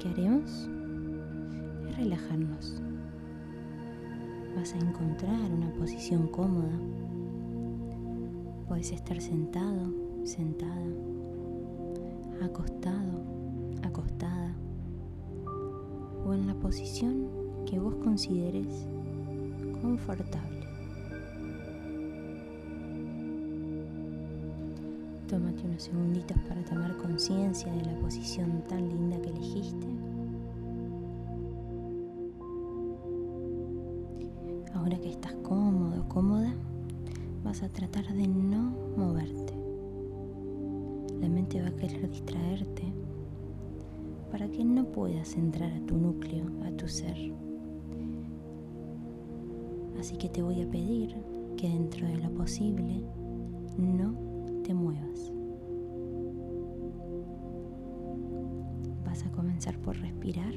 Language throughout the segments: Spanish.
que haremos es relajarnos. Vas a encontrar una posición cómoda. Puedes estar sentado, sentada, acostado, acostada o en la posición que vos consideres confortable. Tómate unos segunditos para tomar conciencia de la posición tan linda que elegiste. Ahora que estás cómodo cómoda, vas a tratar de no moverte. La mente va a querer distraerte para que no puedas entrar a tu núcleo, a tu ser. Así que te voy a pedir que dentro de lo posible no te muevas. Vas a comenzar por respirar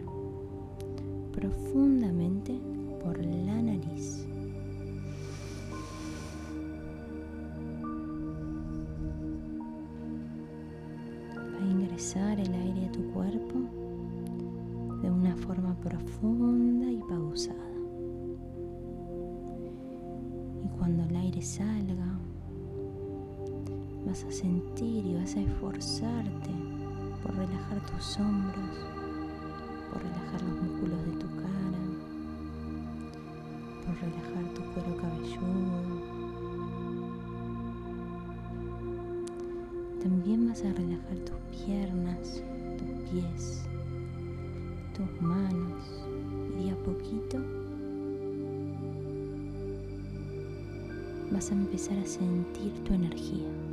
profundamente por la nariz. Va a ingresar el aire a tu cuerpo de una forma profunda y pausada. Y cuando el aire salga, vas a sentir y vas a esforzarte por relajar tus hombros, por relajar los músculos de tu cara, por relajar tu cuero cabelludo. También vas a relajar tus piernas, tus pies, tus manos y de a poquito vas a empezar a sentir tu energía.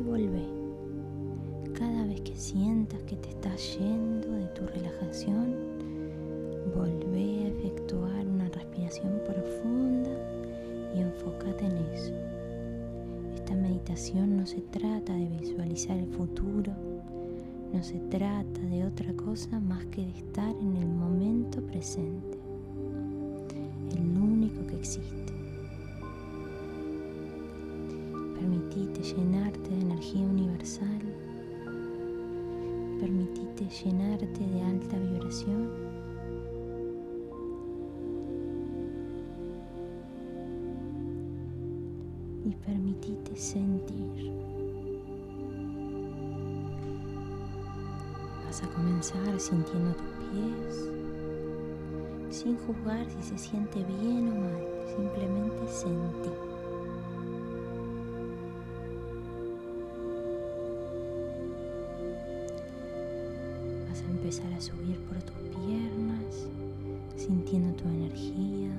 Y volvé. Cada vez que sientas que te estás yendo de tu relajación, volvé a efectuar una respiración profunda y enfócate en eso. Esta meditación no se trata de visualizar el futuro, no se trata de otra cosa más que de estar en el momento presente, el único que existe. Permitite llenarte de energía universal, permitite llenarte de alta vibración. Y permitite sentir. Vas a comenzar sintiendo tus pies, sin juzgar si se siente bien o mal, simplemente sentí. Empezar a subir por tus piernas, sintiendo tu energía.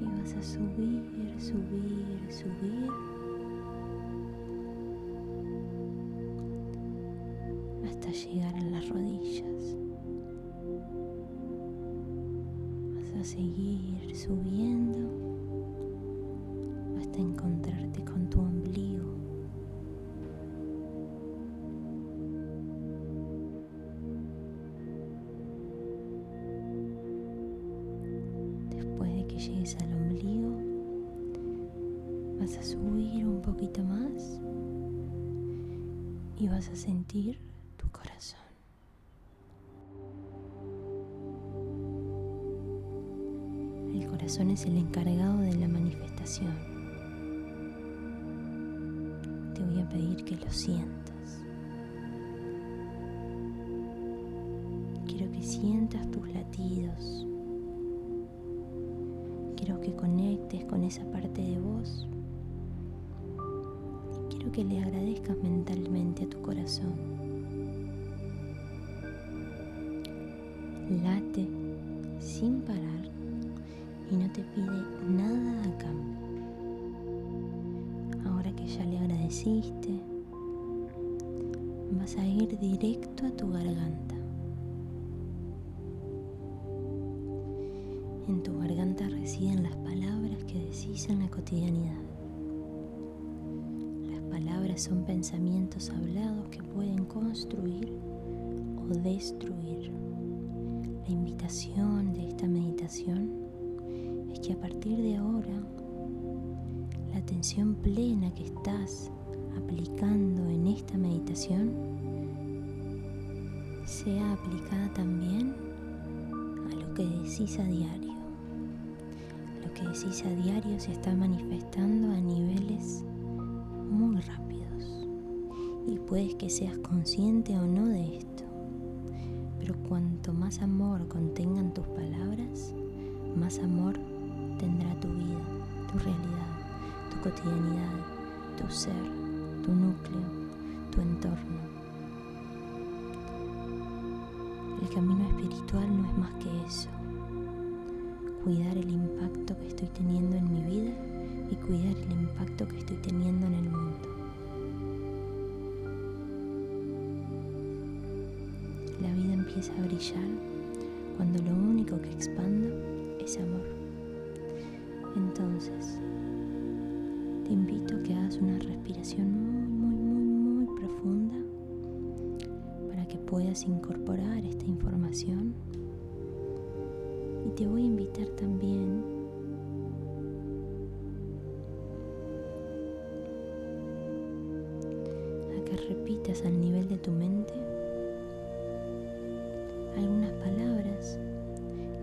Y vas a subir, subir, subir. hasta llegar a las rodillas. Vas a seguir subiendo hasta encontrarte llegues al ombligo, vas a subir un poquito más y vas a sentir tu corazón. El corazón es el encargado de la manifestación. Te voy a pedir que lo sientas. Quiero que sientas tus latidos. Que conectes con esa parte de vos. Y quiero que le agradezcas mentalmente a tu corazón. late sin parar y no te pide nada a cambio. Ahora que ya le agradeciste, vas a ir directo a tu garganta. En tu garganta residen las palabras que decís en la cotidianidad. Las palabras son pensamientos hablados que pueden construir o destruir. La invitación de esta meditación es que a partir de ahora la atención plena que estás aplicando en esta meditación sea aplicada también a lo que decís a diario. Que decís a diario se está manifestando a niveles muy rápidos y puedes que seas consciente o no de esto. Pero cuanto más amor contengan tus palabras, más amor tendrá tu vida, tu realidad, tu cotidianidad, tu ser, tu núcleo, tu entorno. El camino espiritual no es más que eso. Cuidar el impacto que estoy teniendo en mi vida y cuidar el impacto que estoy teniendo en el mundo. La vida empieza a brillar cuando lo único que expando es amor. Entonces, te invito a que hagas una respiración muy, muy, muy, muy profunda para que puedas incorporar esta información. Te voy a invitar también a que repitas al nivel de tu mente algunas palabras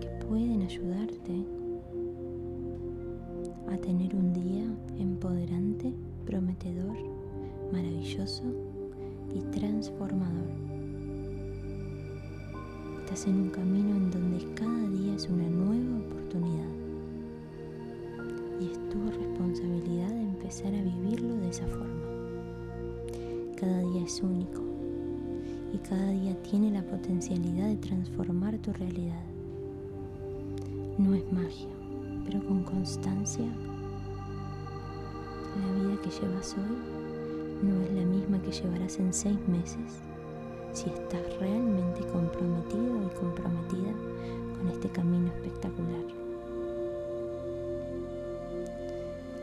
que pueden ayudarte a tener un día empoderante, prometedor, maravilloso y transformador. Estás en un camino es único y cada día tiene la potencialidad de transformar tu realidad. No es magia, pero con constancia, la vida que llevas hoy no es la misma que llevarás en seis meses si estás realmente comprometido y comprometida con este camino espectacular.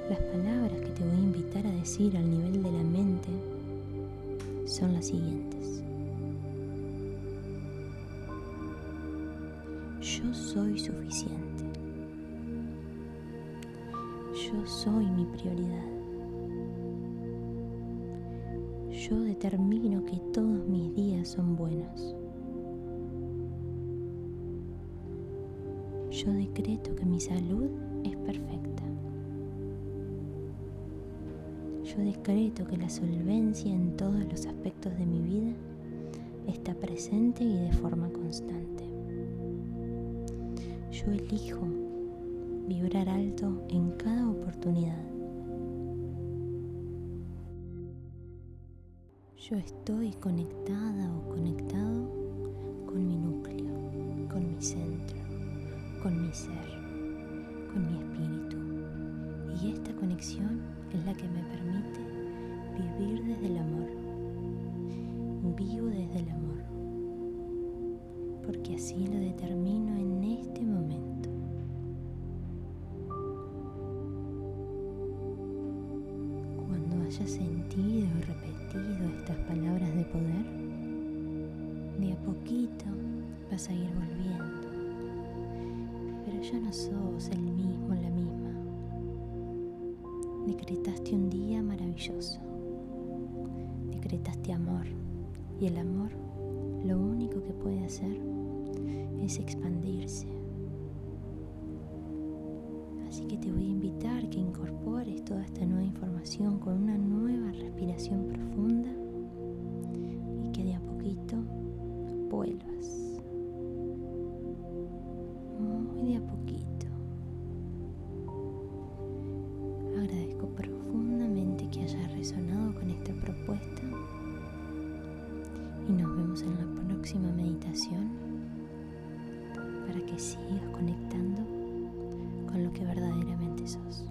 Las palabras que te voy a invitar a decir al nivel de la mente son las siguientes. Yo soy suficiente. Yo soy mi prioridad. Yo determino que todos mis días son buenos. Yo decreto que mi salud es perfecta. Yo decreto que la solvencia en todos los aspectos de mi vida está presente y de forma constante. Yo elijo vibrar alto en cada oportunidad. Yo estoy conectada o conectado con mi núcleo, con mi centro, con mi ser, con mi espíritu. Y esta conexión es la que me permite vivir desde el amor. Vivo desde el amor. Porque así lo determino en este momento. Cuando hayas sentido y repetido estas palabras de poder, de a poquito vas a ir volviendo. Pero ya no sos el mismo, la misma. Decretaste un día maravilloso. Decretaste amor. Y el amor lo único que puede hacer es expandirse. Así que te voy a invitar que incorpores toda esta nueva información con una nueva respiración próxima meditación para que sigas conectando con lo que verdaderamente sos.